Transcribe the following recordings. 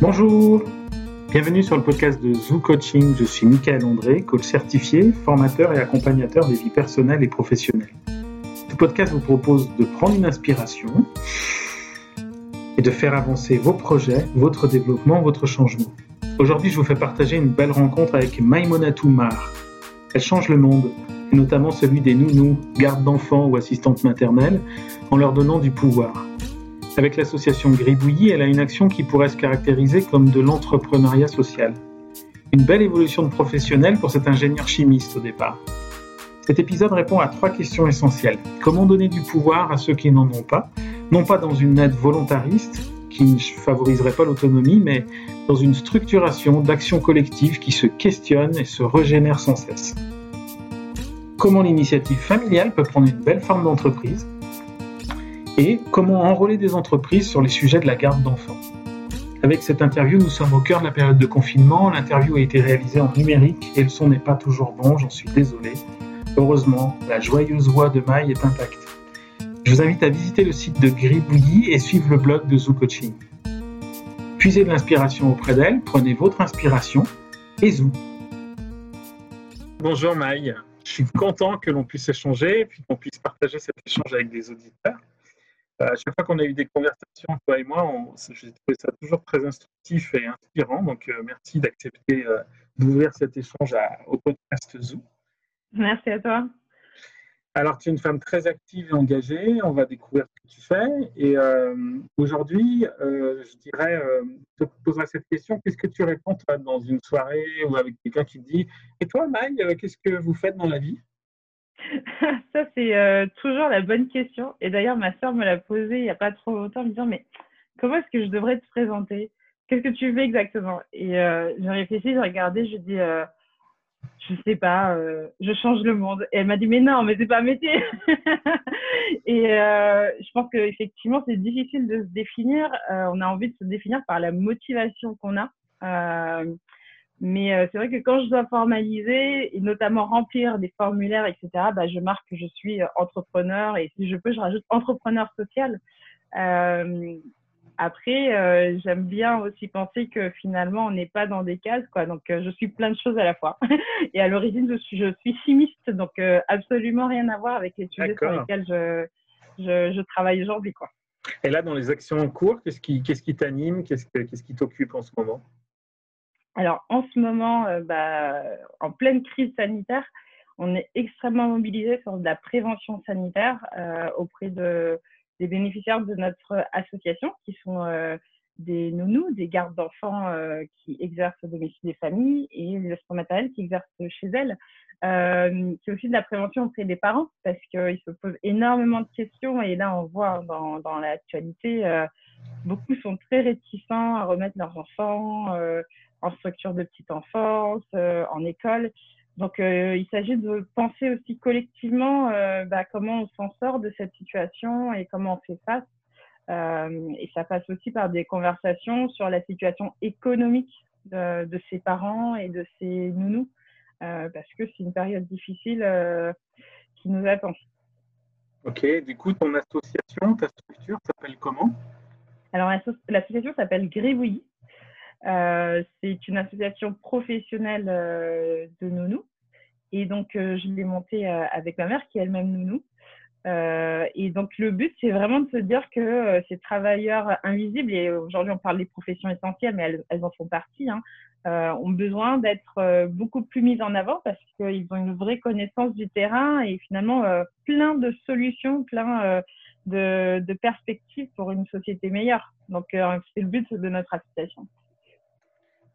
Bonjour, bienvenue sur le podcast de Zoo Coaching. Je suis Michael André, coach certifié, formateur et accompagnateur des vies personnelles et professionnelles. Ce podcast vous propose de prendre une inspiration et de faire avancer vos projets, votre développement, votre changement. Aujourd'hui, je vous fais partager une belle rencontre avec Maïmonatou Mar. Elle change le monde, et notamment celui des nounous, gardes d'enfants ou assistantes maternelles, en leur donnant du pouvoir. Avec l'association Gribouillis, elle a une action qui pourrait se caractériser comme de l'entrepreneuriat social. Une belle évolution de professionnel pour cet ingénieur chimiste au départ. Cet épisode répond à trois questions essentielles. Comment donner du pouvoir à ceux qui n'en ont pas? Non pas dans une aide volontariste qui ne favoriserait pas l'autonomie, mais dans une structuration d'actions collectives qui se questionnent et se régénèrent sans cesse. Comment l'initiative familiale peut prendre une belle forme d'entreprise? Et comment enrôler des entreprises sur les sujets de la garde d'enfants. Avec cette interview, nous sommes au cœur de la période de confinement. L'interview a été réalisée en numérique et le son n'est pas toujours bon, j'en suis désolé. Heureusement, la joyeuse voix de Maï est intacte. Je vous invite à visiter le site de Gribouillis et suivre le blog de Zoo Coaching. Puisez de l'inspiration auprès d'elle, prenez votre inspiration et Zoo. Bonjour Maï, je suis content que l'on puisse échanger et qu'on puisse partager cet échange avec des auditeurs. Euh, à chaque fois qu'on a eu des conversations, toi et moi, j'ai trouvé ça toujours très instructif et inspirant. Donc, euh, merci d'accepter euh, d'ouvrir cet échange au podcast Zoo. Merci à toi. Alors, tu es une femme très active et engagée. On va découvrir ce que tu fais. Et aujourd'hui, je dirais, je te poserai cette question. Qu'est-ce que tu réponds toi, dans une soirée ou avec quelqu'un qui te dit Et toi, Maï, qu'est-ce que vous faites dans la vie? Ça, c'est euh, toujours la bonne question. Et d'ailleurs, ma soeur me l'a posée il n'y a pas trop longtemps, en me disant, mais comment est-ce que je devrais te présenter? Qu'est-ce que tu fais exactement? Et euh, j'ai réfléchi, j'ai regardé, je dis, euh, je sais pas, euh, je change le monde. Et elle m'a dit, mais non, mais c'est pas un métier. et je pense qu'effectivement, c'est difficile de se définir. on a envie de se définir par la motivation qu'on a. Mais euh, c'est vrai que quand je dois formaliser et notamment remplir des formulaires, etc., bah, je marque que je suis euh, entrepreneur et si je peux, je rajoute entrepreneur social. Euh, après, euh, j'aime bien aussi penser que finalement, on n'est pas dans des cases, quoi. Donc, je suis plein de choses à la fois. et à l'origine, je suis, je suis chimiste, donc absolument rien à voir avec les sujets sur lesquels je, je, je travaille aujourd'hui, quoi. Et là, dans les actions en cours, qu'est-ce qui, qu'est-ce qui t'anime, qu'est-ce, qu'est-ce qui t'occupe en ce moment? Alors, en ce moment, euh, bah, en pleine crise sanitaire, on est extrêmement mobilisé sur de la prévention sanitaire euh, auprès de, des bénéficiaires de notre association, qui sont euh, des nounous, des gardes d'enfants qui exercent au domicile des familles et les assistants matériels qui exercent chez elles. c'est aussi de la prévention auprès des parents parce qu'ils se posent énormément de questions et là on voit dans, dans l'actualité beaucoup sont très réticents à remettre leurs enfants en structure de petite enfance, euh, en école. Donc, euh, il s'agit de penser aussi collectivement euh, bah, comment on s'en sort de cette situation et comment on fait face. et ça passe aussi par des conversations sur la situation économique de, de ses parents et de ses nounous, parce que c'est une période difficile qui nous attend. Ok, du coup, ton association, ta structure s'appelle comment? Alors, l'association s'appelle Gribouillis. Euh, c'est une association professionnelle euh, de nounous. Et donc, euh, je l'ai montée avec ma mère, qui est elle-même nounou. et donc, le but, c'est vraiment de se dire que ces travailleurs invisibles, et aujourd'hui, on parle des professions essentielles, mais elles, en font partie, hein, ont besoin d'être beaucoup plus mises en avant parce qu'ils ont une vraie connaissance du terrain et finalement plein de solutions, plein de, de, perspectives pour une société meilleure. Donc, c'est le but de notre association.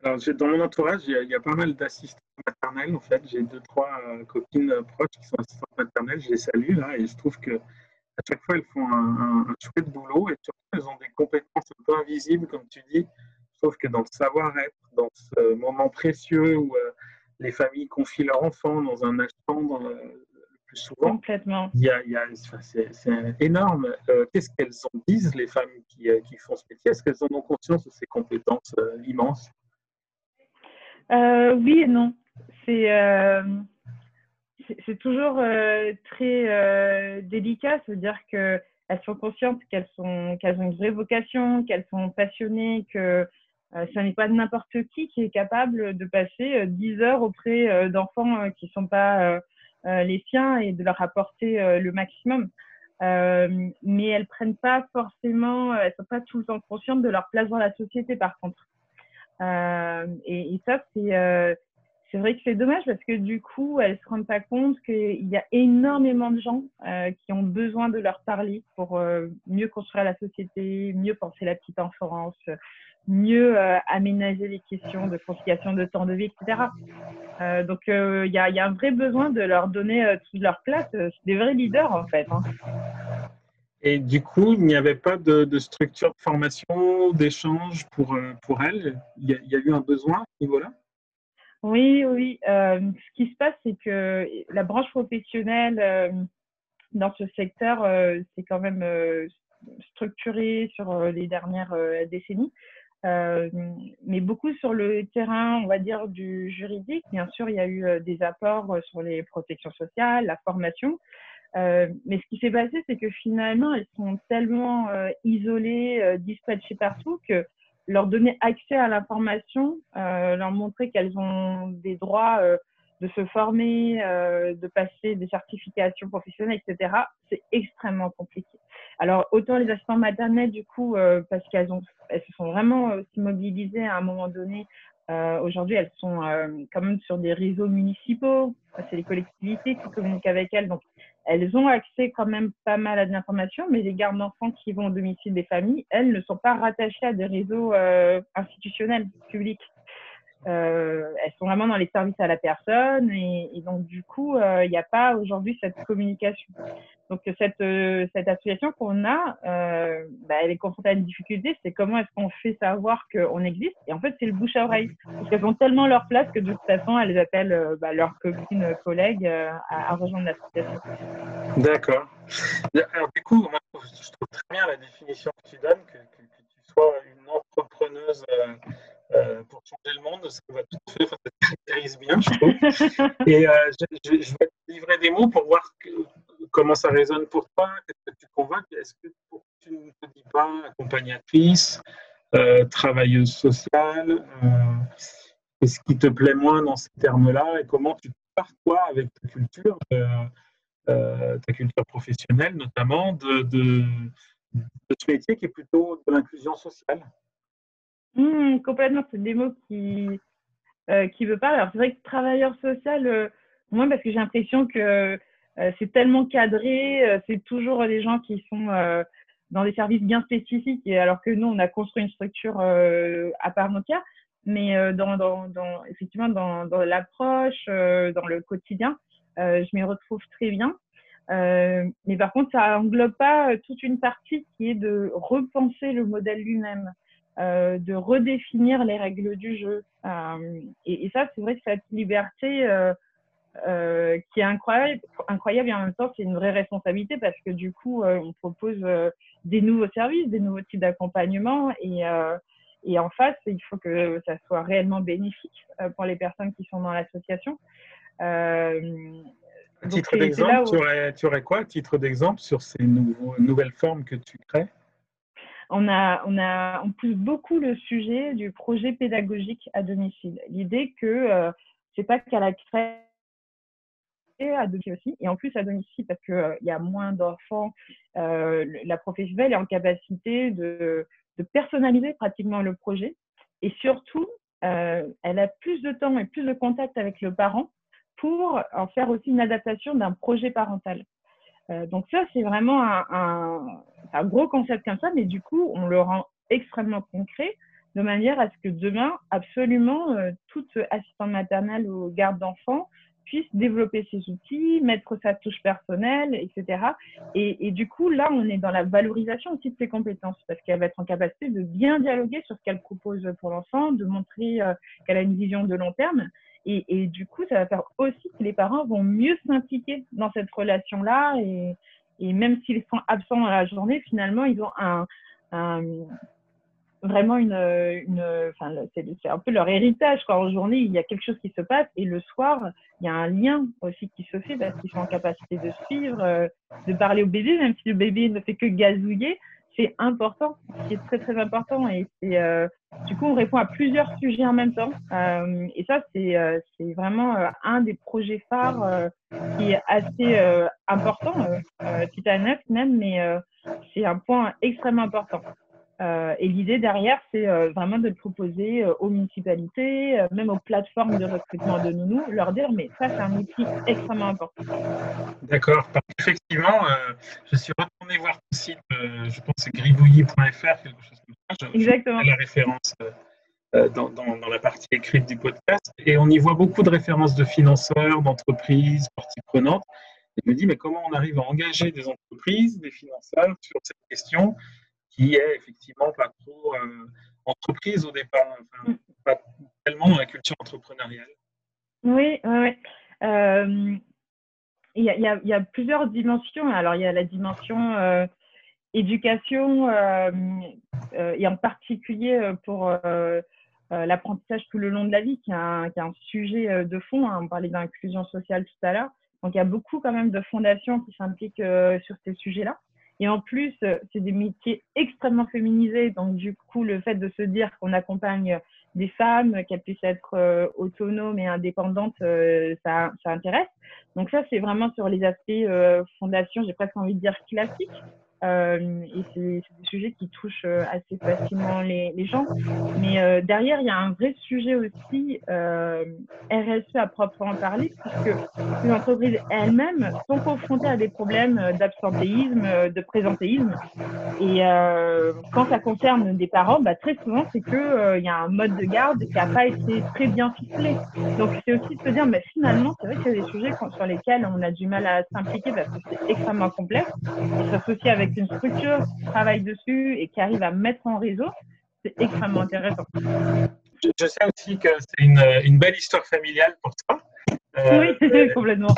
Alors, dans mon entourage, il y, a, pas mal d'assistantes maternelles. En fait, j'ai deux, trois euh, copines proches qui sont assistantes maternelles. Je les salue là et je trouve que à chaque fois, elles font un, un, chouette boulot et surtout, elles ont des compétences un peu invisibles, comme tu dis. Je trouve que dans le savoir-être, dans ce moment précieux où euh, les familles confient leurs enfants dans un âge tendre le plus souvent, Complètement. Il y a, c'est, énorme. Euh, qu'est-ce qu'elles en disent, les femmes qui, qui font ce métier? Est-ce qu'elles en ont conscience de ces compétences immenses? Euh, oui et non. C'est euh, toujours euh, très délicat, c'est-à-dire qu'elles sont conscientes qu'elles sont ont une vraie vocation, qu'elles sont passionnées, que ce n'est pas n'importe qui qui est capable de passer 10 heures auprès d'enfants qui ne sont pas les siens et de leur apporter le maximum. mais elles prennent pas forcément, elles sont pas tout le temps conscientes de leur place dans la société par contre. Et, et, ça, c'est c'est vrai que c'est dommage parce que du coup, elles se rendent pas compte qu'il y a énormément de gens euh, qui ont besoin de leur parler pour euh, mieux construire la société, mieux penser la petite enfance, mieux euh, aménager les questions de conciliation de temps de vie, etc. Euh, donc, il y a, un vrai besoin de leur donner toute leur place. Des vrais leaders, en fait. Hein. Et du coup, il n'y avait pas de, structure de formation, d'échange pour, pour il y, a, il y a eu un besoin à ce niveau-là? Oui, oui. Euh, ce qui se passe, c'est que la branche professionnelle euh, dans ce secteur, euh, c'est quand même structuré sur les dernières décennies. mais beaucoup sur le terrain, on va dire, du juridique. Bien sûr, il y a eu des apports sur les protections sociales, la formation. Mais ce qui s'est passé, c'est que finalement, elles sont tellement isolées, dispatchées partout que leur donner accès à l'information, euh, leur montrer qu'elles ont des droits euh, de se former, euh, de passer des certifications professionnelles, etc. C'est extrêmement compliqué. Alors autant les assistants maternels du coup parce qu'elles ont, elles se sont vraiment aussi mobilisées à un moment donné. Aujourd'hui, elles sont quand même sur des réseaux municipaux. C'est les collectivités qui communiquent avec elles, donc elles ont accès quand même pas mal à de l'information, mais les gardes d'enfants qui vont au domicile des familles, elles ne sont pas rattachées à des réseaux euh, institutionnels publics. Euh, elles sont vraiment dans les services à la personne et, donc du coup, euh, il n'y a pas aujourd'hui cette communication. Donc cette, euh, association qu'on a, bah, elle est confrontée à une difficulté, c'est comment est-ce qu'on fait savoir qu'on existe? Et en fait, c'est le bouche à oreille. Parce qu'elles ont tellement leur place que de toute façon, elles appellent bah, leurs copines, collègues à, rejoindre l'association. D'accord. Alors du coup, moi, je trouve très bien la définition que tu donnes, que tu sois une entrepreneuse euh, pour changer le monde, ça va tout fait, ça te caractérise bien, je trouve. Et euh, je, je, vais te livrer des mots pour voir que, comment ça résonne pour toi, qu'est-ce que tu convoques. Est-ce que tu ne te dis pas accompagnatrice, euh, travailleuse sociale Qu'est-ce qui te plaît moins dans ces termes-là et comment tu pars, toi, avec ta culture, ta culture professionnelle notamment, de, de, de ce métier qui est plutôt de l'inclusion sociale? Mmh, complètement, c'est des mots qui, euh, qui veut pas. Alors, c'est vrai que travailleur social, euh, moi, parce que j'ai l'impression que euh, c'est tellement cadré, euh, c'est toujours des gens qui sont dans des services bien spécifiques, alors que nous, on a construit une structure à part entière. Mais dans, effectivement, dans, dans l'approche, dans le quotidien, je m'y retrouve très bien. mais par contre, ça englobe pas toute une partie qui est de repenser le modèle lui-même. Euh, de redéfinir les règles du jeu. Euh, et, et, ça, c'est vrai que cette liberté euh, qui est incroyable, incroyable et en même temps, c'est une vraie responsabilité parce que du coup, on propose des nouveaux services, des nouveaux types d'accompagnement et, et en face, il faut que ça soit réellement bénéfique pour les personnes qui sont dans l'association. titre d'exemple, tu, aurais, tu aurais quoi titre d'exemple sur ces nouveaux, nouvelles formes que tu crées? On, a, on, a, on pousse beaucoup le sujet du projet pédagogique à domicile. L'idée que euh, c'est pas qu'à la crèche à domicile aussi, et en plus à domicile parce qu'il euh, y a moins d'enfants, euh, la professionnelle est en capacité de, de, personnaliser pratiquement le projet et surtout, elle a plus de temps et plus de contact avec le parent pour en faire aussi une adaptation d'un projet parental. Euh, donc ça, c'est vraiment un, gros concept comme ça, mais du coup, on le rend extrêmement concret de manière à ce que demain, absolument, euh, toute assistante maternelle ou garde d'enfants puisse développer ses outils, mettre sa touche personnelle, etc. Et, du coup, là, on est dans la valorisation aussi de ses compétences parce qu'elle va être en capacité de bien dialoguer sur ce qu'elle propose pour l'enfant, de montrer euh, qu'elle a une vision de long terme et, du coup, ça va faire aussi que les parents vont mieux s'impliquer dans cette relation-là. Et, et, même s'ils sont absents dans la journée, finalement, ils ont un, un vraiment une enfin, c'est un peu leur héritage. Quoi. En journée, il y a quelque chose qui se passe et le soir, il y a un lien aussi qui se fait parce qu'ils sont en capacité de suivre, euh, de parler au bébé, même si le bébé ne fait que gazouiller. C'est important, c'est très très important et c'est du coup on répond à plusieurs sujets en même temps et ça c'est c'est vraiment un des projets phares qui est assez important, neuf même, mais c'est un point extrêmement important. Euh, et l'idée derrière, c'est euh, vraiment de le proposer euh, aux municipalités, même aux plateformes de recrutement de nounous, leur dire, mais ça, c'est un outil extrêmement important. D'accord. Effectivement, je suis retourné voir ton site, je pense c'est gribouillis.fr, quelque chose comme ça. Exactement. la référence dans, dans, dans, la partie écrite du podcast. Et on y voit beaucoup de références de financeurs, d'entreprises, parties prenantes. Et je me dis, mais comment on arrive à engager des entreprises, des financeurs sur cette question? Qui est effectivement pas trop euh, entreprise au départ, pas tellement dans la culture entrepreneuriale. Oui, oui, euh, il, y a, plusieurs dimensions. Alors, il y a la dimension euh, éducation, et en particulier pour l'apprentissage tout le long de la vie, qui est un sujet de fond. Hein. On parlait d'inclusion sociale tout à l'heure. Donc, il y a beaucoup quand même de fondations qui s'impliquent sur ces sujets-là. Et en plus, euh, c'est des métiers extrêmement féminisés. Donc, du coup, le fait de se dire qu'on accompagne des femmes, qu'elles puissent être euh, autonomes et indépendantes, euh, ça, ça intéresse. Donc, ça, c'est vraiment sur les aspects fondation, j'ai presque envie de dire classiques. Euh, et c'est des sujets qui touchent euh, assez facilement les, gens. Mais euh, derrière, il y a un vrai sujet aussi RSE à proprement parler, puisque les entreprises elles-mêmes sont confrontées à des problèmes d'absentéisme, de présentéisme. Et quand ça concerne des parents, bah, très souvent, c'est qu'il il y a un mode de garde qui n'a pas été très bien ficelé. Donc, c'est aussi de se dire, mais finalement, c'est vrai qu'il y a des sujets sur lesquels on a du mal à s'impliquer parce que c'est extrêmement complexe. Et avec une structure qui travaille dessus et qui arrive à mettre en réseau, c'est extrêmement intéressant. Je, sais aussi que c'est une, une, belle histoire familiale pour toi. Euh, oui, complètement.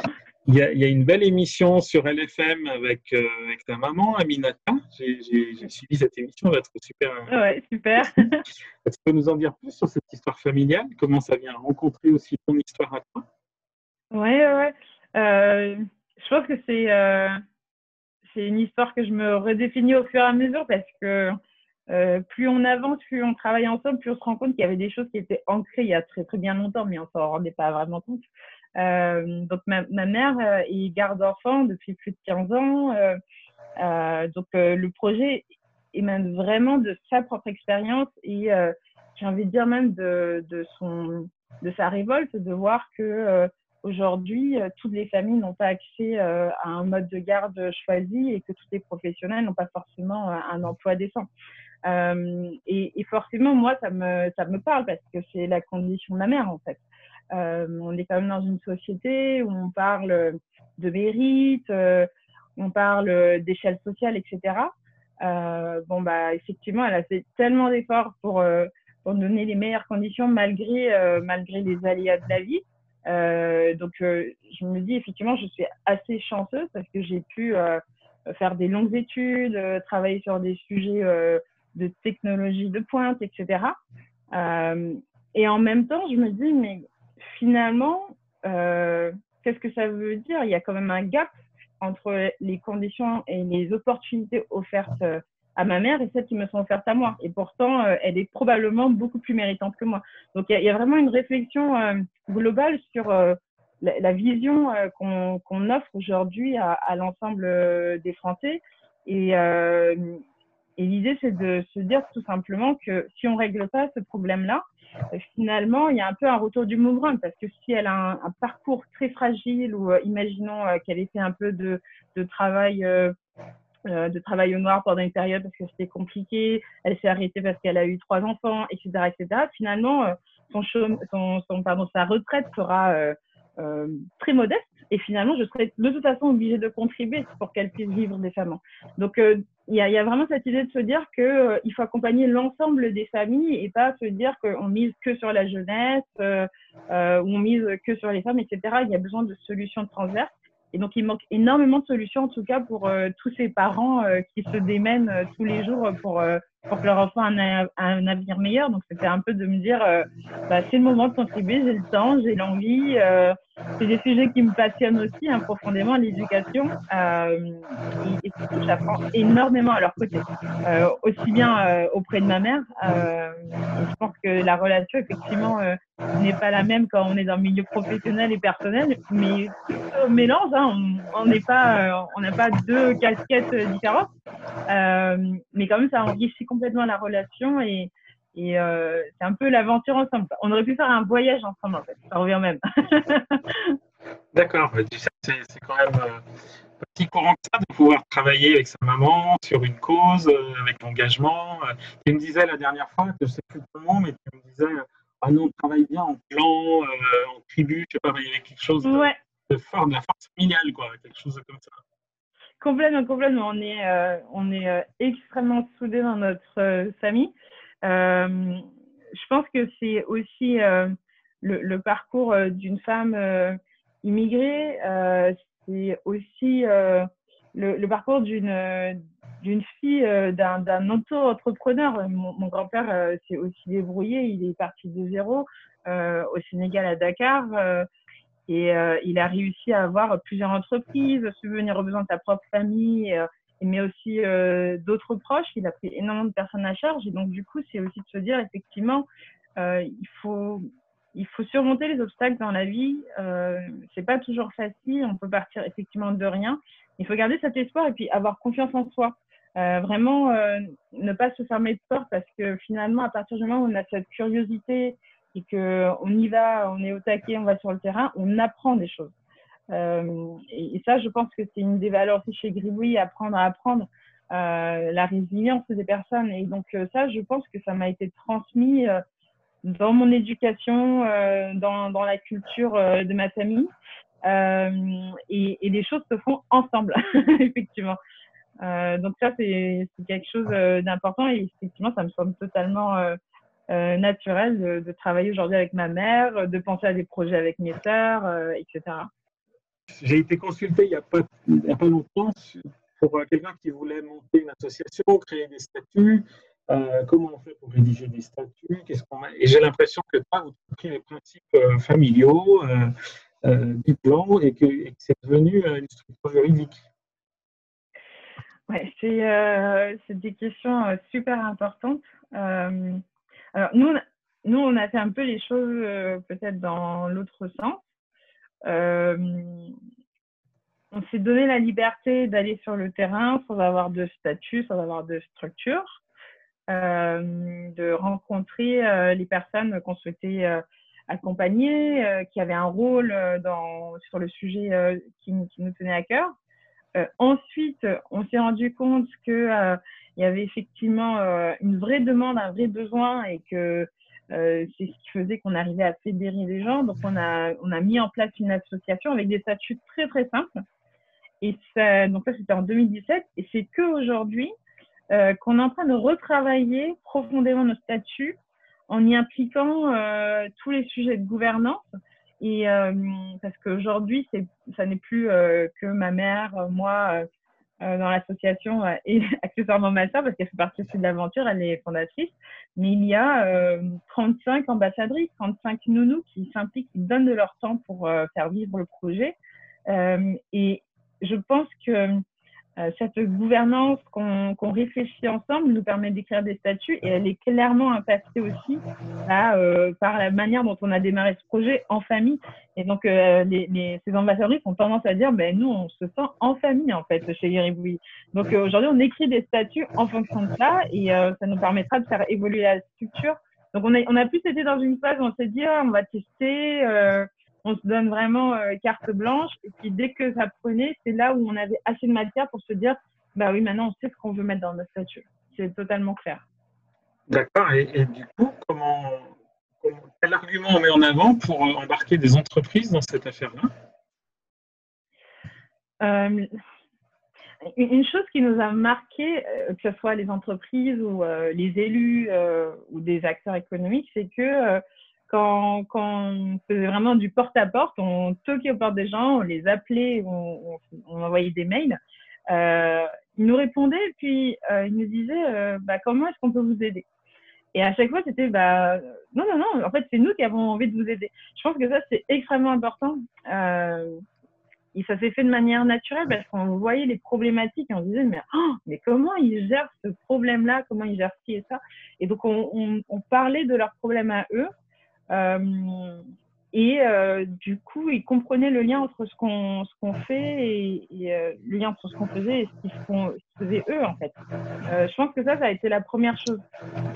Il y, a, il y, a, une belle émission sur LFM avec, euh, avec ta maman, Aminata. J'ai suivi cette émission, elle va être super. Ouais, super. Est-ce que tu peux nous en dire plus sur cette histoire familiale? Comment ça vient rencontrer aussi ton histoire à toi? Oui, ouais. Euh, je pense que c'est c'est une histoire que je me redéfinis au fur et à mesure parce que euh, plus on avance, plus on travaille ensemble, plus on se rend compte qu'il y avait des choses qui étaient ancrées il y a très très bien longtemps, mais on s'en rendait pas vraiment compte. Euh, donc ma, mère euh, est garde d'enfants depuis plus de 15 ans. Donc le projet émane vraiment de sa propre expérience et j'ai envie de dire même de, son, de sa révolte de voir que Aujourd'hui, euh, toutes les familles n'ont pas accès euh, à un mode de garde choisi et que tous les professionnels n'ont pas forcément euh, un emploi décent. Et, et, forcément, moi, ça me, ça me parle parce que c'est la condition de ma mère, en fait. on est quand même dans une société où on parle de mérite, on parle d'échelle sociale, etc. Euh, bon, bah, effectivement, elle a fait tellement d'efforts pour, pour donner les meilleures conditions malgré, malgré les aléas de la vie. Euh, donc, euh, je me dis effectivement, je suis assez chanceuse parce que j'ai pu euh, faire des longues études, travailler sur des sujets de technologie de pointe, etc. et en même temps, je me dis, mais finalement, qu'est-ce que ça veut dire? Il y a quand même un gap entre les conditions et les opportunités offertes à ma mère et celles qui me sont offertes à moi. Et pourtant, euh, elle est probablement beaucoup plus méritante que moi. Donc, il y, a vraiment une réflexion euh, globale sur euh, la, vision qu'on offre aujourd'hui à, l'ensemble des Français. Et, l'idée, c'est de se dire tout simplement que si on règle pas ce problème-là, finalement, il y a un peu un retour du mouvement parce que si elle a un, parcours très fragile ou imaginons qu'elle ait fait un peu de travail euh, de travail au noir pendant une période parce que c'était compliqué. Elle s'est arrêtée parce qu'elle a eu trois enfants, etc., etc. Finalement, euh, son, son, son, pardon, sa retraite sera euh, euh, très modeste et finalement, je serai de toute façon obligée de contribuer pour qu'elle puisse vivre décemment. Donc, il y y, a, vraiment cette idée de se dire que il faut accompagner l'ensemble des familles et pas se dire qu'on mise que sur la jeunesse ou on mise que sur les femmes, etc. Il y a besoin de solutions transverses. Et donc, il manque énormément de solutions, en tout cas, pour euh, tous ces parents euh, qui se démènent euh, tous les jours pour que leur enfant ait un, avenir meilleur. Donc, c'était un peu de me dire, bah, c'est le moment de contribuer, j'ai le temps, j'ai l'envie. Euh, c'est des sujets qui me passionnent aussi hein, profondément, l'éducation. Euh, et, et, surtout, j'apprends énormément à leur côté, euh, aussi bien euh, auprès de ma mère. Euh, je pense que la relation, effectivement, n'est pas la même quand on est dans le milieu professionnel et personnel, mais au mélange, hein, on n'est pas, on n'a pas deux casquettes différentes, mais quand même, ça enrichit complètement la relation et, et euh, c'est un peu l'aventure ensemble. On aurait pu faire un voyage ensemble, en fait. Ça revient même. D'accord. C'est quand même euh, si courant que ça de pouvoir travailler avec sa maman sur une cause, euh, avec l'engagement. Tu me disais la dernière fois, je ne sais plus comment, mais tu me disais, ah non, on travaille bien en clan, en tribu, je sais pas, il y avait quelque chose de, ouais. de fort, de la force familiale, quoi, quelque chose comme ça. Complètement, complètement. On est, euh, on est extrêmement soudés dans notre famille. Euh, je pense que c'est aussi euh, le, parcours euh, d'une femme immigrée, c'est aussi le, parcours d'une fille d'un auto-entrepreneur. Mon, grand-père s'est aussi débrouillé, il est parti de zéro au Sénégal à Dakar et il a réussi à avoir plusieurs entreprises, subvenir aux besoins de sa propre famille, mais aussi euh, d'autres proches. Il a pris énormément de personnes à charge. Et donc, du coup, c'est aussi de se dire, effectivement, euh, il, faut, il faut surmonter les obstacles dans la vie. Euh, c'est pas toujours facile. On peut partir effectivement de rien. Il faut garder cet espoir et puis avoir confiance en soi. Euh, vraiment, ne pas se fermer de porte parce que finalement, à partir du moment où on a cette curiosité et qu'on y va, on est au taquet, on va sur le terrain, on apprend des choses. Euh, et, ça, je pense que c'est une des valeurs aussi chez Gribouille, apprendre à apprendre. Euh, la résilience des personnes. Et donc euh, ça, je pense que ça m'a été transmis dans mon éducation, dans, dans, la culture de ma famille. Et, les choses se font ensemble, effectivement. donc ça, c'est quelque chose d'important et effectivement, ça me semble totalement naturel de travailler aujourd'hui avec ma mère, de penser à des projets avec mes sœurs, etc j'ai été consulté il n'y a, pas, longtemps pour euh, quelqu'un qui voulait monter une association, créer des statuts. Euh, comment on fait pour rédiger des statuts? Qu'est-ce qu'on Et j'ai l'impression que toi, vous avez les principes euh, familiaux du plan et que, et que c'est devenu une structure juridique. Ouais, c'est des questions super importantes. alors, nous, nous, on a fait un peu les choses peut-être dans l'autre sens. Euh, on s'est donné la liberté d'aller sur le terrain sans avoir de statut, sans avoir de structure, euh, de rencontrer euh, les personnes qu'on souhaitait accompagner, qui avaient un rôle sur le sujet qui, nous tenait à cœur. ensuite, on s'est rendu compte que il y avait effectivement une vraie demande, un vrai besoin et que c'est ce qui faisait qu'on arrivait à fédérer les gens. Donc, on a, on a mis en place une association avec des statuts très, très simples. Et ça, donc, ça, c'était en 2017. Et c'est qu'aujourd'hui euh, qu'on est en train de retravailler profondément nos statuts en y impliquant euh, tous les sujets de gouvernance. Et euh, parce qu'aujourd'hui, ça n'est plus euh, que ma mère, moi, euh, dans l'association euh, et accessoirement ma soeur parce qu'elle fait partie aussi de l'aventure, elle est fondatrice. Mais il y a euh, 35 ambassadrices, 35 nounous qui s'impliquent, qui donnent de leur temps pour euh, faire vivre le projet. et je pense que euh, cette gouvernance qu'on qu réfléchit ensemble nous permet d'écrire des statuts et elle est clairement impactée aussi à, euh, par la manière dont on a démarré ce projet en famille. Et donc, euh, les, ces ambassadeurs ont tendance à dire, ben, nous, on se sent en famille, en fait, chez Guéribouille. Donc, euh, aujourd'hui, on écrit des statuts en fonction de ça et euh, ça nous permettra de faire évoluer la structure. Donc, on a, on a plus été dans une phase où on s'est dit, ah, on va tester, on se donne vraiment euh, carte blanche. Et puis dès que ça prenait, c'est là où on avait assez de matière pour se dire, bah oui, maintenant on sait ce qu'on veut mettre dans notre statut. C'est totalement clair. D'accord. Et, et, du coup, comment, comment, quel argument on met en avant pour euh, embarquer des entreprises dans cette affaire-là? Euh, Une chose qui nous a marqué, que ce soit les entreprises ou euh, les élus euh, ou des acteurs économiques, c'est que quand, quand, on faisait vraiment du porte-à-porte, -porte, on toquait aux portes des gens, on les appelait, on, envoyait des mails. il nous répondait et puis il nous disait bah, comment est-ce qu'on peut vous aider? Et à chaque fois, c'était bah non, non, non. En fait, c'est nous qui avons envie de vous aider. Je pense que ça, c'est extrêmement important. Euh, et ça s'est fait de manière naturelle parce qu'on voyait les problématiques et on disait mais oh, mais comment ils gèrent ce problème-là? Comment ils gèrent ci et ça? Et donc on, on, on parlait de leurs problèmes à eux. Euh, et euh, du coup, ils comprenaient le lien entre ce qu'on ce fait et, euh, le lien entre ce qu'on faisait et ce qu'ils faisaient eux en fait. Je pense que ça, ça a été la première chose.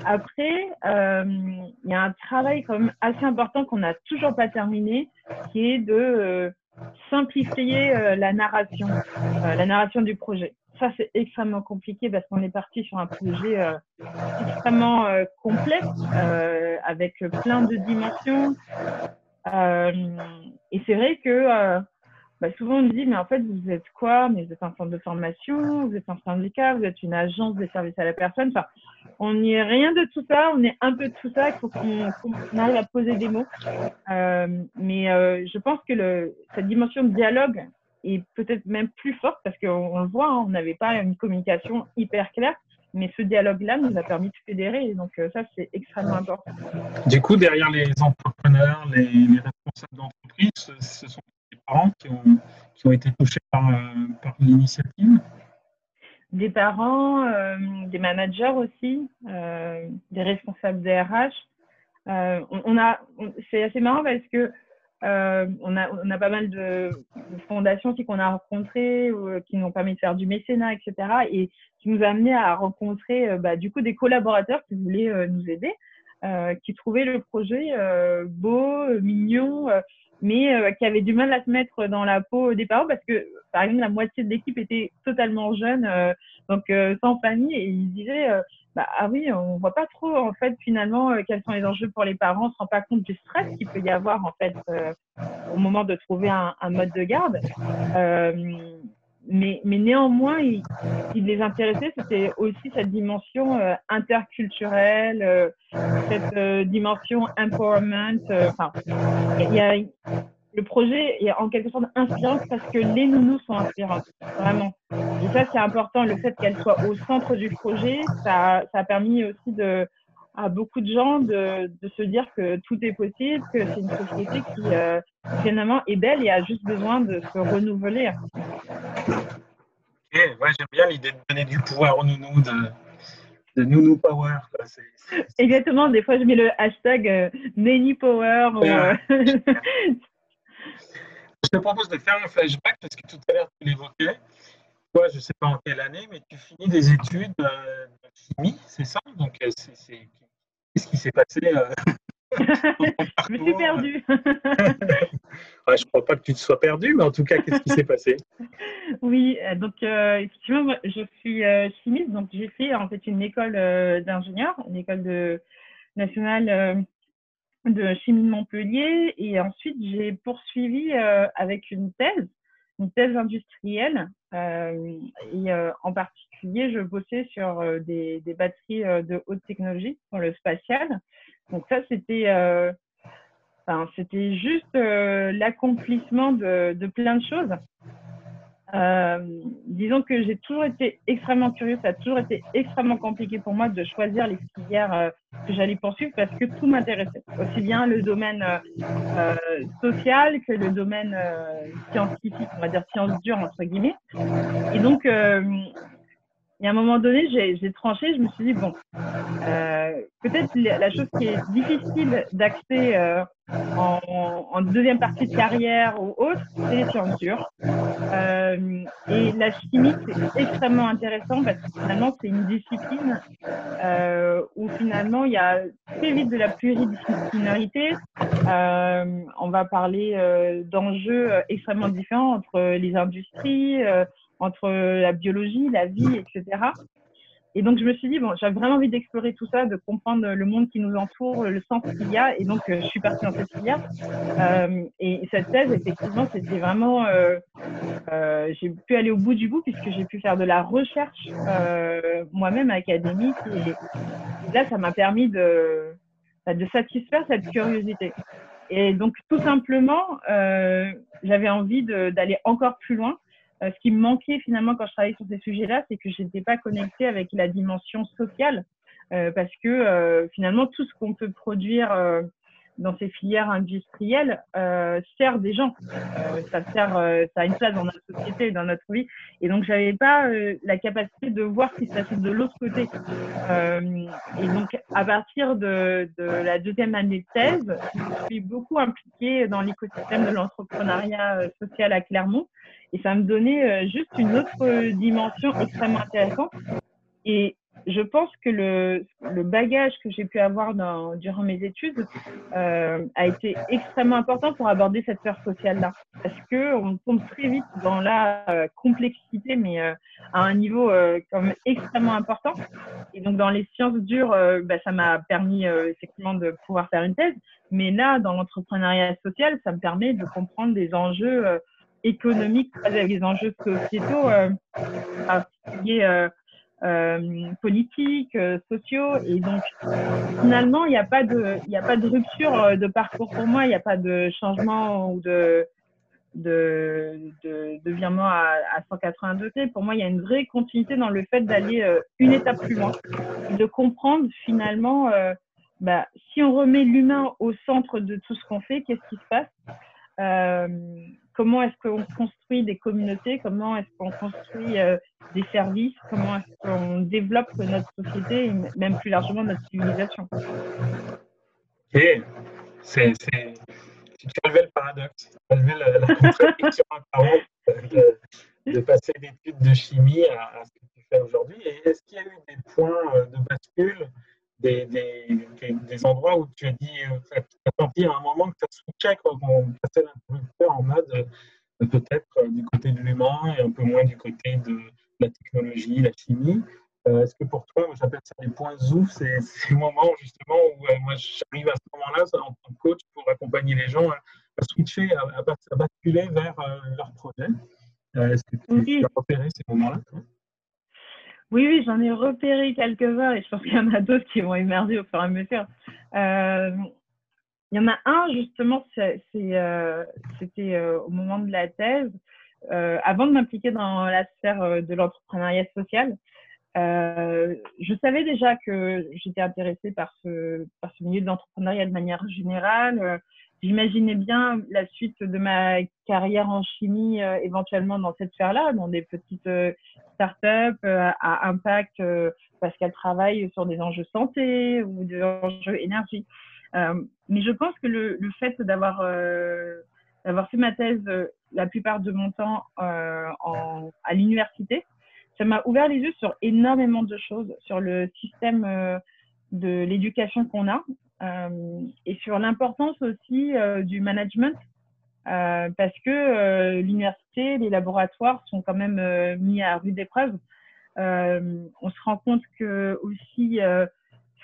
Après, il y a un travail quand même assez important qu'on n'a toujours pas terminé, qui est de simplifier la narration, la narration du projet. Ça, c'est extrêmement compliqué parce qu'on est parti sur un projet extrêmement complexe avec plein de dimensions. Euh, et c'est vrai que euh, bah, souvent on me dit, mais en fait, vous êtes quoi? Mais vous êtes un centre de formation, vous êtes un syndicat, vous êtes une agence de services à la personne. Enfin, on n'y est rien de tout ça, on est un peu de tout ça. Il faut qu'on arrive à poser des mots. Euh, mais euh, je pense que le, cette dimension de dialogue est peut-être même plus forte parce qu'on le voit, hein, on n'avait pas une communication hyper claire. Mais ce dialogue-là nous a permis de fédérer, et donc euh, ça, c'est extrêmement important. Du coup, derrière les entrepreneurs, les, les responsables d'entreprise, ce sont les parents qui ont, qui ont été touchés par, euh, par l'initiative? Des parents, euh, des managers aussi, euh, des responsables. Euh, on, on, a, c'est assez marrant parce que euh, on, a, on a pas mal de, fondations aussi qu'on a rencontrées, euh, qui nous ont permis de faire du mécénat, etc. Et qui nous a amené à rencontrer euh, bah, du coup des collaborateurs qui voulaient euh, nous aider, euh, qui trouvaient le projet beau, mignon, mais qui avaient du mal à se mettre dans la peau des parents parce que, par exemple, la moitié de l'équipe était totalement jeune, donc sans famille, et ils disaient bah, ah oui, on voit pas trop en fait finalement quels sont les enjeux pour les parents, on se rend pas compte du stress qu'il peut y avoir en fait au moment de trouver un, un mode de garde. Mais, mais néanmoins, il, il les intéressait, c'était aussi cette dimension euh, interculturelle, euh, cette euh, dimension empowerment. Euh, enfin, il y a, le projet est en quelque sorte inspirant parce que les nounous sont inspirantes, vraiment. Et ça, c'est important, le fait qu'elles soient au centre du projet, ça, ça a permis aussi de, à beaucoup de gens de, de se dire que tout est possible, que c'est une société qui euh, finalement est belle et a juste besoin de se renouveler. Ouais, j'aime bien l'idée de donner du pouvoir aux nounous, de, de nounou power. Quoi. Exactement, des fois je mets le hashtag euh, Nanny Power. Ou, euh... je te propose de faire un flashback parce que tout à l'heure tu l'évoquais. Toi, je ne sais pas en quelle année, mais tu finis des études euh, de chimie, c'est ça? Donc, c'est... qu'est-ce qui s'est passé euh, je me suis perdue. ouais, je ne crois pas que tu te sois perdue, mais en tout cas, qu'est-ce qui s'est passé? Oui, euh, donc euh, effectivement, moi, je suis euh, chimiste, donc j'ai fait en fait une école euh, d'ingénieur, une école de, nationale euh, de chimie de Montpellier, et ensuite j'ai poursuivi euh, avec une thèse, une thèse industrielle, et en particulier, je bossais sur des, des batteries de haute technologie, pour le spatial. Donc ça, c'était euh, enfin, juste euh, l'accomplissement de, de, plein de choses. Euh, disons que j'ai toujours été extrêmement curieuse, ça a toujours été extrêmement compliqué pour moi de choisir les filières euh, que j'allais poursuivre parce que tout m'intéressait, aussi bien le domaine euh, social que le domaine scientifique, on va dire sciences dures entre guillemets. Et donc et à un moment donné, j'ai tranché, je me suis dit, bon, euh, peut-être la chose qui est difficile d'accès euh, en, en, deuxième partie de carrière ou autre, c'est les sciences dures. Euh, et la chimie, c'est extrêmement intéressant parce que finalement, c'est une discipline euh, où finalement, il y a très vite de la pluridisciplinarité. Euh, on va parler euh, d'enjeux extrêmement différents entre les industries, entre la biologie, la vie, etc. Et donc, je me suis dit, bon, j'avais vraiment envie d'explorer tout ça, de comprendre le monde qui nous entoure, le sens qu'il y a. Et donc, euh, je suis partie dans cette filière. Euh, et cette thèse, effectivement, c'était vraiment. Euh, euh, j'ai pu aller au bout du bout puisque j'ai pu faire de la recherche euh, moi-même académique. Et, là, ça m'a permis de, bah, de satisfaire cette curiosité. Et donc, tout simplement, euh, j'avais envie d'aller encore plus loin ce qui me manquait finalement quand je travaillais sur ces sujets-là, c'est que je n'étais pas connectée avec la dimension sociale, parce que finalement tout ce qu'on peut produire dans ces filières industrielles euh, sert des gens. Euh, ça sert, euh, ça a une place dans notre société, dans notre vie. Et donc, j'avais pas euh, la capacité de voir ce qui se passait de l'autre côté. Euh, et donc, à partir de, de, la deuxième année de thèse, je suis beaucoup impliquée dans l'écosystème de l'entrepreneuriat social à Clermont. Et ça me donnait juste une autre dimension extrêmement intéressante. Et je pense que le, le bagage que j'ai pu avoir dans, durant mes études euh, a été extrêmement important pour aborder cette sphère sociale-là. Parce que on tombe très vite dans la euh, complexité, mais euh, à un niveau euh, comme extrêmement important. Et donc, dans les sciences dures, euh, bah, ça m'a permis effectivement de pouvoir faire une thèse. Mais là, dans l'entrepreneuriat social, ça me permet de comprendre des enjeux économiques avec des enjeux sociétaux particuliers euh, politiques, euh, sociaux. Et donc, finalement, il n'y a pas de, a pas de rupture euh, de parcours pour moi. Il n'y a pas de changement ou de, de, de, de virement à, à 180 degrés. Pour moi, il y a une vraie continuité dans le fait d'aller une étape plus loin et de comprendre finalement, bah, si on remet l'humain au centre de tout ce qu'on fait, qu'est-ce qui se passe? Euh, comment est-ce qu'on construit des communautés, comment est-ce qu'on construit euh, des services, comment est-ce qu'on développe notre société et même plus largement notre civilisation? Ok, c'est, c'est, tu relevé le paradoxe, tu relevé la, la contradiction de, de, passer d'études de chimie à, ce que tu fais aujourd'hui. Et est-ce qu'il y a eu des points euh, de bascule des, des, des, endroits où tu as dit, euh, tu as senti à un moment que ça switchait, qu'on passait l'interrupteur en mode euh, peut-être euh, du côté de l'humain et un peu moins du côté de la technologie, la chimie. Est-ce que pour toi, j'appelle ça les points zouf, c'est ces moments justement où moi j'arrive à ce moment-là en tant que coach pour accompagner les gens à, switcher, à, à, basculer vers leur projet. Est-ce que tu, tu, as repéré ces moments-là oui, oui, j'en ai repéré quelques-uns et je pense qu'il y en a d'autres qui vont émerger au fur et à mesure. Euh, il y en a un, justement, euh, c'était euh, au moment de la thèse, avant de m'impliquer dans la sphère de l'entrepreneuriat social. je savais déjà que j'étais intéressée par ce milieu de l'entrepreneuriat de manière générale j'imaginais bien la suite de ma carrière en chimie euh, éventuellement dans cette sphère-là, dans des petites euh, startups euh, à impact parce qu'elles travaillent sur des enjeux santé ou des enjeux énergie. mais je pense que le, le fait d'avoir d'avoir fait ma thèse la plupart de mon temps en, à l'université, ça m'a ouvert les yeux sur énormément de choses, sur le système de l'éducation qu'on a euh, et sur l'importance aussi euh, du management, euh, parce que l'université, les laboratoires sont quand même mis à rude épreuve. on se rend compte que aussi,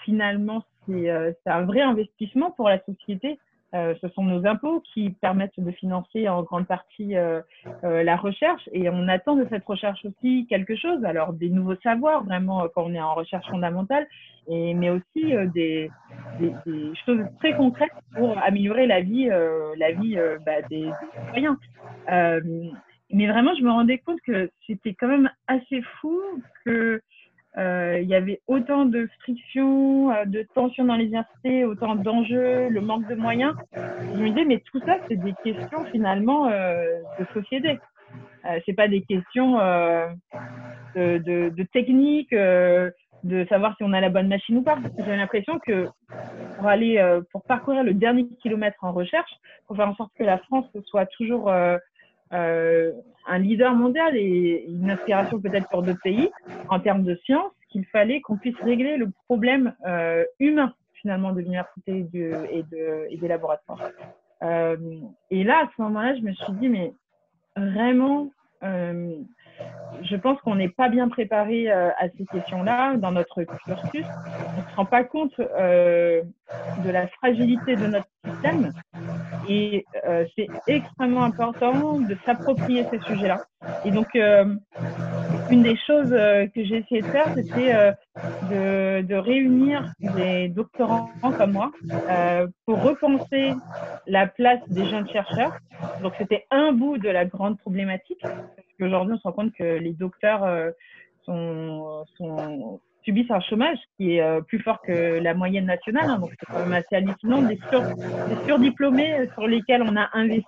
finalement, c'est un vrai investissement pour la société euh, ce sont nos impôts qui permettent de financer en grande partie euh, euh, la recherche. Et on attend de cette recherche aussi quelque chose, alors des nouveaux savoirs vraiment quand on est en recherche fondamentale, et, mais aussi des, des, des, choses très concrètes pour améliorer la vie, la vie bah, des, des, citoyens. mais vraiment, je me rendais compte que c'était quand même assez fou que euh, il y avait autant de frictions, euh, de tensions dans les universités, autant d'enjeux, le manque de moyens. Je me disais, mais tout ça, c'est des questions finalement euh, de société. Euh, c'est pas des questions euh, de, de, de, technique, de savoir si on a la bonne machine ou pas. J'ai l'impression que pour aller, pour parcourir le dernier kilomètre en recherche, pour faire en sorte que la France soit toujours euh, un leader mondial et une inspiration peut-être pour d'autres pays en termes de science, qu'il fallait qu'on puisse régler le problème euh, humain finalement de l'université et, de, et, de, et des laboratoires. Euh, et là, à ce moment-là, je me suis dit, mais vraiment, euh, je pense qu'on n'est pas bien préparé euh, à ces questions-là dans notre cursus. On ne se rend pas compte euh, de la fragilité de notre système et euh, c'est extrêmement important de s'approprier ces sujets-là. Et donc, une des choses que j'ai essayé de faire, c'était de, de, réunir des doctorants comme moi pour repenser la place des jeunes chercheurs. Donc c'était un bout de la grande problématique, parce qu'aujourd'hui on se rend compte que les docteurs sont subissent un chômage qui est euh, plus fort que la moyenne nationale. Hein, donc c'est quand même assez hallucinant. Des, sur, des surdiplômés euh, sur lesquels on a investi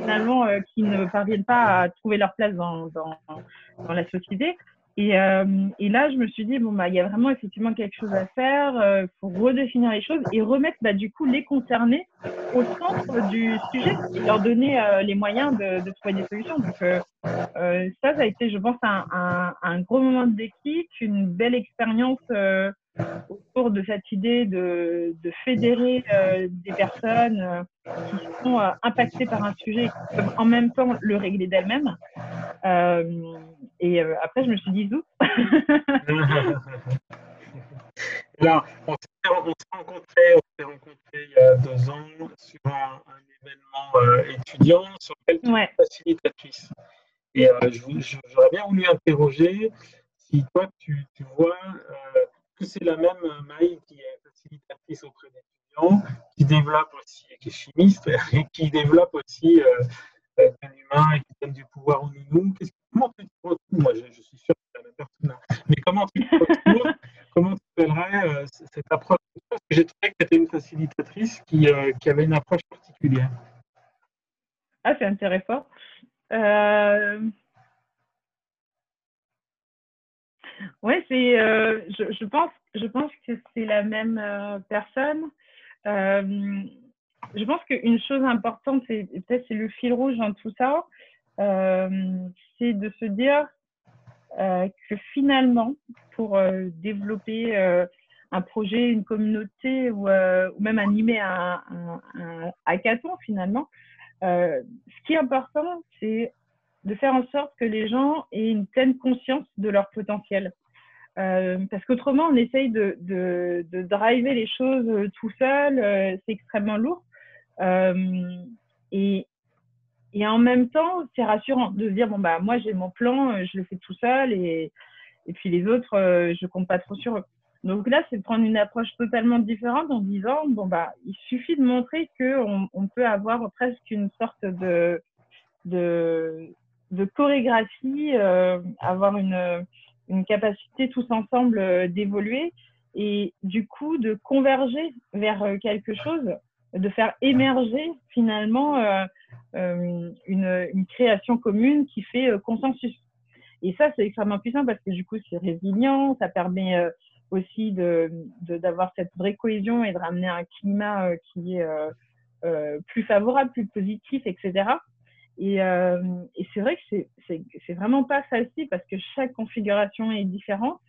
finalement euh, qui ne parviennent pas à trouver leur place dans, la société. Et, euh, et, là, je me suis dit, bon, bah, il y a vraiment effectivement quelque chose à faire. Euh, faut redéfinir les choses et remettre bah, du coup les concernés au centre du sujet et leur donner euh, les moyens de, de, trouver des solutions. Donc, euh, euh, ça, ça a été, je pense, un, un, un gros moment de déclic, une belle expérience autour de cette idée de, de fédérer des personnes qui sont impactées par un sujet et qui peuvent en même temps le régler d'elles-mêmes. Et euh, après, je me suis dit, zou. Là, on s'est rencontrés, rencontré il y a deux ans sur un, événement euh, étudiant sur lequel tu ouais. facilitatrice. Et euh, j'aurais bien voulu interroger si toi, tu, tu vois euh, que c'est la même Maï qui est facilitatrice auprès d'étudiants, qui développe aussi, qui est chimiste, et qui développe aussi euh, un humain et qui donne du pouvoir aux nounous. Comment tu te retrouves? Moi, je, je, suis sûr que c'est la même personne. Hein. Mais comment tu te retrouves? Comment tu appellerais euh, cette approche? Parce que j'ai trouvé que tu étais une facilitatrice qui, euh, qui, avait une approche particulière. Ah, c'est intéressant. Oui, c'est. Euh, je, pense, je pense que c'est la même euh, personne. Euh, je pense qu'une chose importante, c'est peut-être c'est le fil rouge dans tout ça, c'est de se dire que finalement, pour développer un projet, une communauté ou, même animer un, hackathon finalement, ce qui est important, c'est de faire en sorte que les gens aient une pleine conscience de leur potentiel. Euh, parce qu'autrement, on essaye de, de, de, driver les choses tout seul, euh, c'est extrêmement lourd. Euh, et, et en même temps, c'est rassurant de se dire bon bah moi j'ai mon plan, euh, je le fais tout seul et, et puis les autres, euh, je compte pas trop sur eux. Donc là, c'est prendre une approche totalement différente en disant bon bah il suffit de montrer que on, on peut avoir presque une sorte de de, de chorégraphie, euh, avoir une une capacité tous ensemble euh, d'évoluer et du coup de converger vers quelque chose de faire émerger finalement euh, euh, une, une, création commune qui fait euh, consensus. Et ça, c'est extrêmement puissant parce que du coup, c'est résilient, ça permet euh, aussi d'avoir de, cette vraie cohésion et de ramener un climat euh, qui est plus favorable, plus positif, etc. Et, et c'est vrai que c'est vraiment pas facile parce que chaque configuration est différente.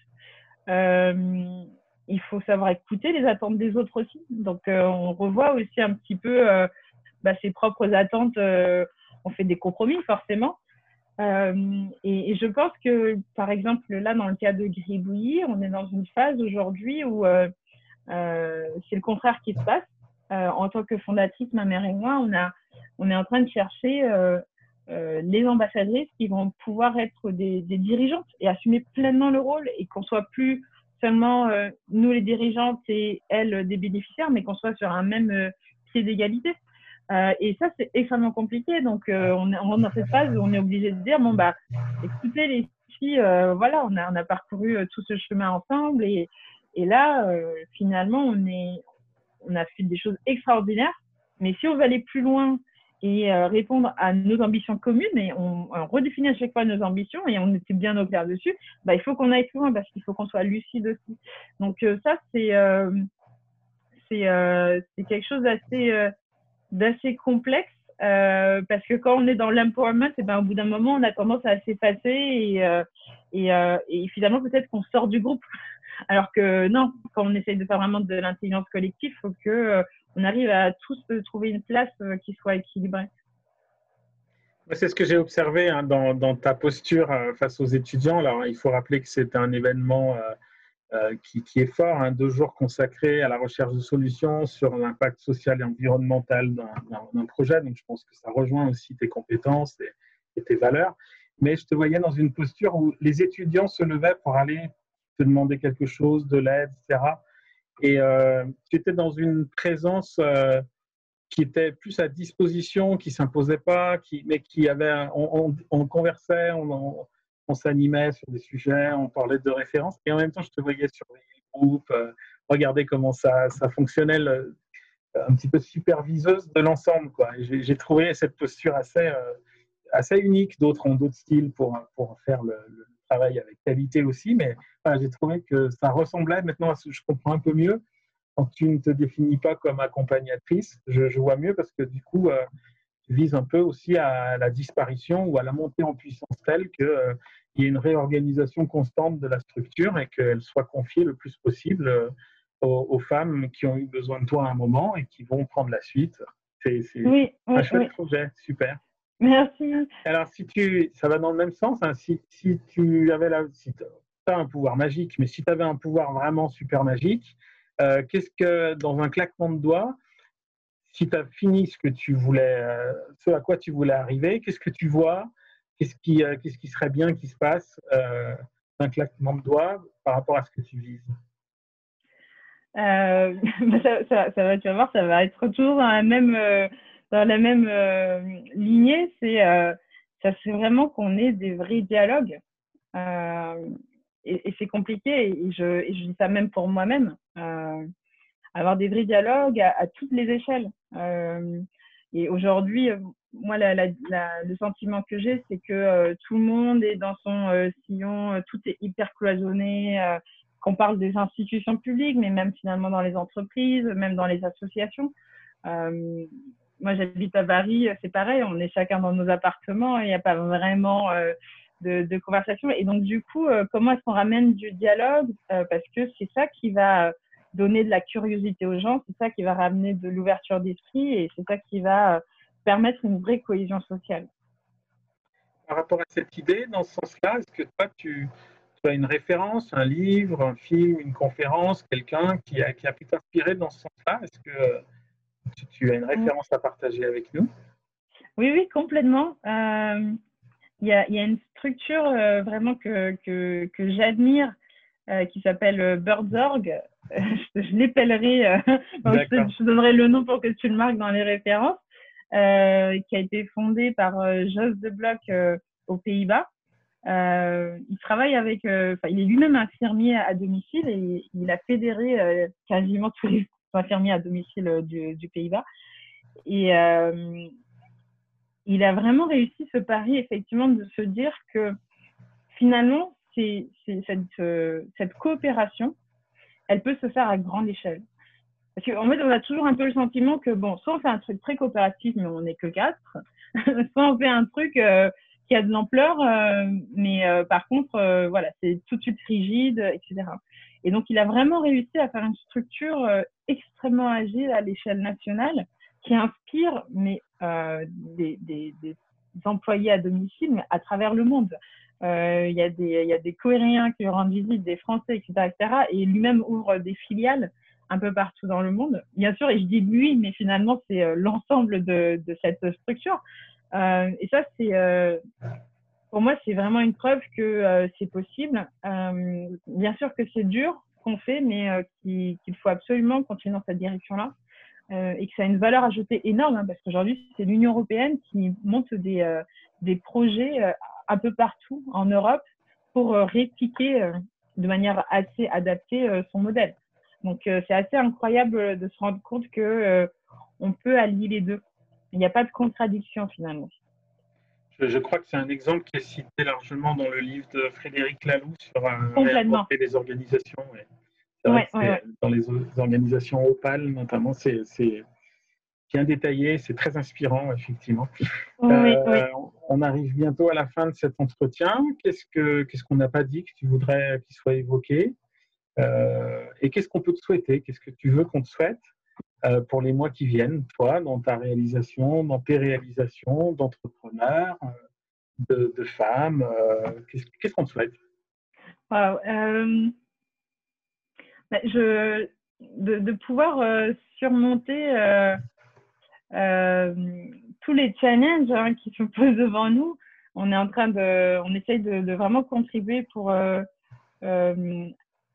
Euh, il faut savoir écouter les attentes des autres aussi. Donc, euh, on revoit aussi un petit peu euh, bah, ses propres attentes. Euh, on fait des compromis, forcément. Euh, et, je pense que, par exemple, là, dans le cas de Gribouillis, on est dans une phase aujourd'hui où euh, c'est le contraire qui se passe. En tant que fondatrice, ma mère et moi, on, a, on est en train de chercher les ambassadrices qui vont pouvoir être des, des, dirigeantes et assumer pleinement le rôle et qu'on soit plus seulement euh, nous les dirigeantes et elles des bénéficiaires, mais qu'on soit sur un même euh, pied d'égalité. Euh, et ça, c'est extrêmement compliqué. Donc, on est on, dans cette phase où on est obligé de dire, bon, bah, écoutez les filles, voilà, on a, on a parcouru tout ce chemin ensemble et, et là, finalement, on, est, on a fait des choses extraordinaires. Mais si on veut aller plus loin et euh, répondre à nos ambitions communes et on, on, redéfinit à chaque fois nos ambitions et on était bien au clair dessus, bah, il faut qu'on aille plus loin parce qu'il faut qu'on soit lucide aussi. Donc euh, ça, c'est euh, c'est quelque chose d'assez d'assez complexe parce que quand on est dans l'empowerment, eh ben, au bout d'un moment, on a tendance à s'effacer et, et, et finalement peut-être qu'on sort du groupe. Alors que non, quand on essaye de faire vraiment de l'intelligence collective, il faut que on arrive à tous trouver une place euh, qui soit équilibrée. C'est ce que j'ai observé hein, dans, ta posture euh, face aux étudiants. Il faut rappeler que c'est un événement euh, euh, qui, qui, est fort, hein, deux jours consacrés à la recherche de solutions sur l'impact social et environnemental d'un projet. Donc, je pense que ça rejoint aussi tes compétences et, tes valeurs. mais je te voyais dans une posture où les étudiants se levaient pour aller te demander quelque chose, de l'aide, etc. Et euh, tu étais dans une présence euh, qui était plus à disposition, qui s'imposait pas, mais qui avait, on, on, conversait, on, on s'animait sur des sujets, on parlait de références, et en même temps, je te voyais surveiller le groupe, euh, regarder comment ça, fonctionnait, un petit peu superviseuse de l'ensemble. J'ai trouvé cette posture assez, assez unique. D'autres ont d'autres styles pour, faire le, travail avec qualité aussi, mais j'ai trouvé que ça ressemblait. Maintenant, je comprends un peu mieux. Quand tu ne te définis pas comme accompagnatrice, je, vois mieux parce que du coup, euh, tu vises un peu aussi à la disparition ou à la montée en puissance telle qu'il euh, y ait une réorganisation constante de la structure et qu'elle soit confiée le plus possible euh, aux, femmes qui ont eu besoin de toi à un moment et qui vont prendre la suite. C'est un chouette projet, super. Merci. Alors, si tu, ça va dans le même sens, hein, si, si, tu avais la, si as un pouvoir magique, mais si tu avais un pouvoir vraiment super magique, euh, qu'est-ce que, dans un claquement de doigts, si tu as fini ce que tu voulais, euh, ce à quoi tu voulais arriver, qu'est-ce que tu vois? Qu'est-ce qui, euh, qu'est-ce qui serait bien qui se passe d'un claquement de doigts par rapport à ce que tu vises? Ça, ça, ça, va, tu vas voir, ça va être toujours dans la même euh, lignée, c'est euh, ça c'est vraiment qu'on ait des vrais dialogues. Euh, et, c'est compliqué, et je, dis ça même pour moi-même, avoir des vrais dialogues à, toutes les échelles. et aujourd'hui, moi, la, la, le sentiment que j'ai, c'est que tout le monde est dans son sillon, tout est hyper cloisonné, qu'on parle des institutions publiques, mais même finalement dans les entreprises, même dans les associations moi j'habite à Paris, c'est pareil, on est chacun dans nos appartements, il n'y a pas vraiment euh, de, conversation. Et donc du coup, euh, comment est-ce qu'on ramène du dialogue? Euh, Parce que c'est ça qui va donner de la curiosité aux gens, c'est ça qui va ramener de l'ouverture d'esprit et c'est ça qui va permettre une vraie cohésion sociale. Par rapport à cette idée, dans ce sens-là, est-ce que toi tu, as une référence, un livre, un film, une conférence, quelqu'un qui a, qui a pu t'inspirer dans ce sens-là? Est-ce que tu, as une référence à partager avec nous? Oui, oui, complètement. Euh, il y, a, une structure euh, vraiment que, que, j'admire euh, qui s'appelle Birdsorg. je, je l'épellerai, je, donnerai le nom pour que tu le marques dans les références, qui a été fondée par Jos de Bloch aux Pays-Bas. il travaille avec, il est lui-même infirmier à, domicile et il a fédéré quasiment tous les infirmier à domicile euh, du, Pays-Bas. Et euh, il a vraiment réussi ce pari, effectivement, de se dire que finalement, c'est, cette, euh, cette coopération, elle peut se faire à grande échelle. Parce qu'en fait, on a toujours un peu le sentiment que, bon, soit on fait un truc très coopératif, mais on n'est que quatre, soit on fait un truc qui a de l'ampleur, mais par contre, voilà, c'est tout de suite rigide, etc. Et donc, il a vraiment réussi à faire une structure euh, extrêmement agile à l'échelle nationale qui inspire mais, euh, des, employés à domicile mais à travers le monde. Euh, il, y a des, il y a des Coréens qui rendent visite, des Français, etc. etc. et lui-même ouvre des filiales un peu partout dans le monde. Bien sûr, et je dis lui, mais finalement, c'est euh, l'ensemble de, de, cette structure. Euh, et ça, c'est pour moi, c'est vraiment une preuve que c'est possible. Bien sûr que c'est dur qu'on fait, mais qu'il faut absolument continuer dans cette direction-là et que ça a une valeur ajoutée énorme, hein, parce qu'aujourd'hui, c'est l'Union européenne qui monte des, des projets un peu partout en Europe pour répliquer de manière assez adaptée son modèle. Donc, c'est assez incroyable de se rendre compte que on peut allier les deux. Il n'y a pas de contradiction finalement. Je, crois que c'est un exemple qui est cité largement dans le livre de Frédéric Laloux sur un et les organisations. Dans les organisations Opal, notamment, c'est bien détaillé, c'est très inspirant, effectivement. Euh, on arrive bientôt à la fin de cet entretien. Qu'est-ce qu'on n'a pas dit que tu voudrais qu'il soit évoqué? Euh, Et qu'est-ce qu'on peut te souhaiter? Qu'est-ce que tu veux qu'on te souhaite euh, pour les mois qui viennent, toi, dans ta réalisation, dans tes réalisations d'entrepreneur, euh, de, femme Qu'est-ce qu'on te souhaite? Bah, je, de, pouvoir surmonter tous les challenges hein, qui se posent devant nous. on est en train de, on essaye de, vraiment contribuer pour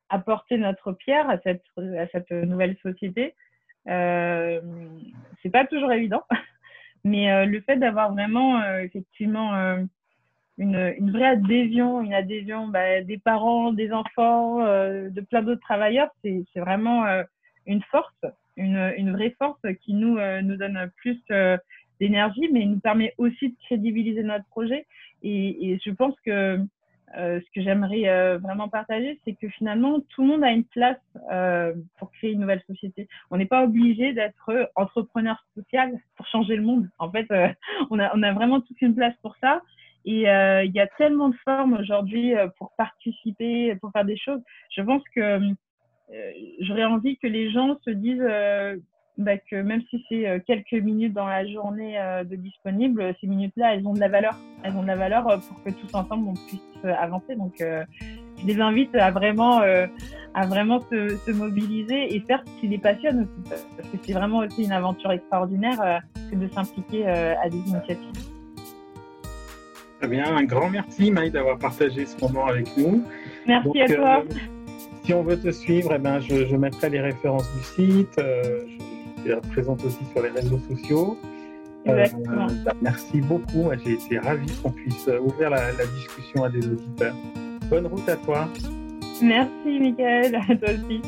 apporter notre pierre à cette, nouvelle société. Euh, c'est pas toujours évident, mais le fait d'avoir vraiment effectivement une, une, vraie adhésion, une adhésion bah, des parents, des enfants, de plein d'autres travailleurs, c'est vraiment une force, une, vraie force qui nous, nous donne plus d'énergie, mais nous permet aussi de crédibiliser notre projet. Et, je pense que euh, ce que j'aimerais euh, vraiment partager, c'est que finalement, tout le monde a une place euh, pour créer une nouvelle société. On n'est pas obligé d'être entrepreneur social pour changer le monde. En fait, on, a, on a vraiment toute une place pour ça. Et il y a tellement de formes aujourd'hui pour participer, pour faire des choses. Je pense que j'aurais envie que les gens se disent bah, que même si c'est euh, quelques minutes dans la journée euh, de disponible, ces minutes-là, elles ont de la valeur. Elles ont de la valeur euh, pour que tous ensemble on puisse avancer. Donc, je les invite à vraiment, à vraiment se, se, mobiliser et faire ce qui les passionne aussi, parce que c'est vraiment aussi une aventure extraordinaire que de s'impliquer à des initiatives. Très bien, un grand merci Maï d'avoir partagé ce moment avec nous. Merci à toi. Si on veut te suivre, eh ben, je, je, mettrai les références du site. Je présente aussi sur les réseaux sociaux. Euh, bah, merci beaucoup. J'ai été ravi qu'on puisse ouvrir la, discussion à des auditeurs. Bonne route à toi. Merci, Michael. À toi aussi.